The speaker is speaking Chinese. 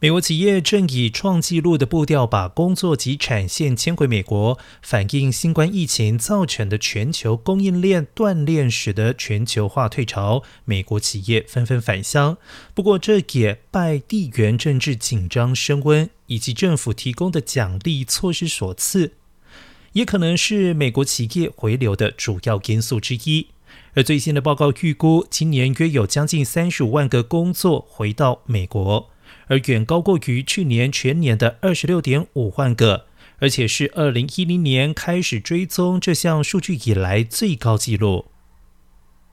美国企业正以创纪录的步调把工作及产线迁回美国，反映新冠疫情造成的全球供应链断裂，使得全球化退潮，美国企业纷纷返乡。不过，这也拜地缘政治紧张升温以及政府提供的奖励措施所赐，也可能是美国企业回流的主要因素之一。而最新的报告预估，今年约有将近三十五万个工作回到美国。而远高过于去年全年的二十六点五万个，而且是二零一零年开始追踪这项数据以来最高纪录。